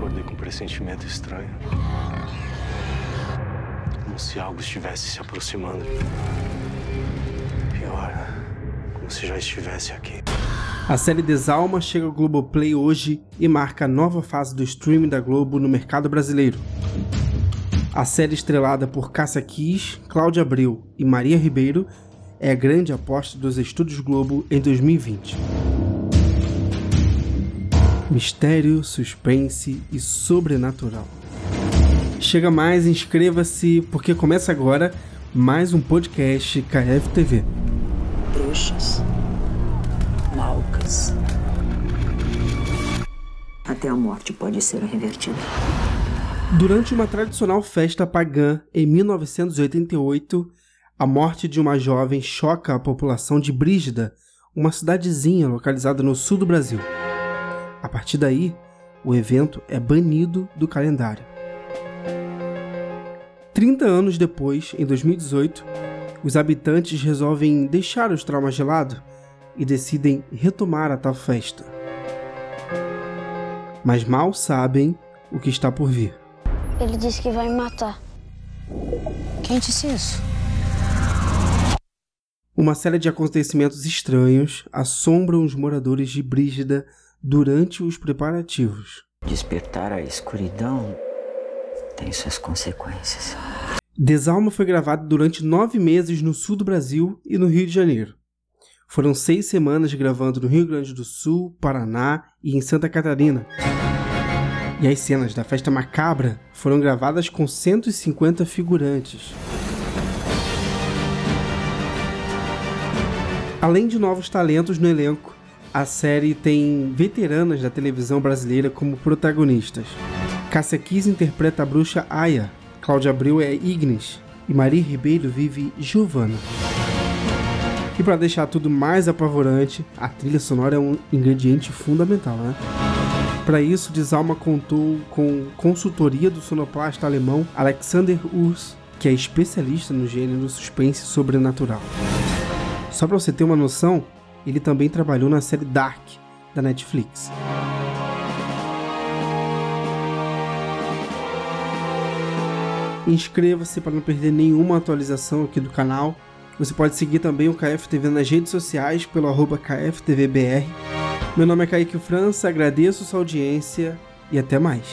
Acordei com um pressentimento estranho. Como se algo estivesse se aproximando. Pior, como se já estivesse aqui. A série Desalma chega ao Globoplay hoje e marca a nova fase do streaming da Globo no mercado brasileiro. A série estrelada por Cássia Kiss, Cláudia Abreu e Maria Ribeiro é a grande aposta dos estúdios Globo em 2020. Mistério, suspense e sobrenatural. Chega mais, inscreva-se, porque começa agora mais um podcast KFTV. Bruxas. Malcas. Até a morte pode ser revertida. Durante uma tradicional festa pagã em 1988, a morte de uma jovem choca a população de Brígida, uma cidadezinha localizada no sul do Brasil. A partir daí, o evento é banido do calendário. 30 anos depois, em 2018, os habitantes resolvem deixar os traumas de lado e decidem retomar a tal festa. Mas mal sabem o que está por vir. Ele disse que vai me matar. Quem disse isso? Uma série de acontecimentos estranhos assombram os moradores de Brígida durante os preparativos. Despertar a escuridão tem suas consequências. Desalma foi gravado durante nove meses no sul do Brasil e no Rio de Janeiro. Foram seis semanas gravando no Rio Grande do Sul, Paraná e em Santa Catarina. E as cenas da festa macabra foram gravadas com 150 figurantes. Além de novos talentos no elenco, a série tem veteranas da televisão brasileira como protagonistas. Cássia Kiss interpreta a bruxa Aya, Cláudia Abreu é Ignis e Maria Ribeiro vive Giovanna. E para deixar tudo mais apavorante, a trilha sonora é um ingrediente fundamental, né? Para isso, Desalma contou com consultoria do sonoplasta alemão Alexander Urs, que é especialista no gênero suspense sobrenatural. Só para você ter uma noção, ele também trabalhou na série Dark da Netflix. Inscreva-se para não perder nenhuma atualização aqui do canal. Você pode seguir também o KFTV nas redes sociais pelo arroba KFTVBR. Meu nome é Kaique França, agradeço sua audiência e até mais.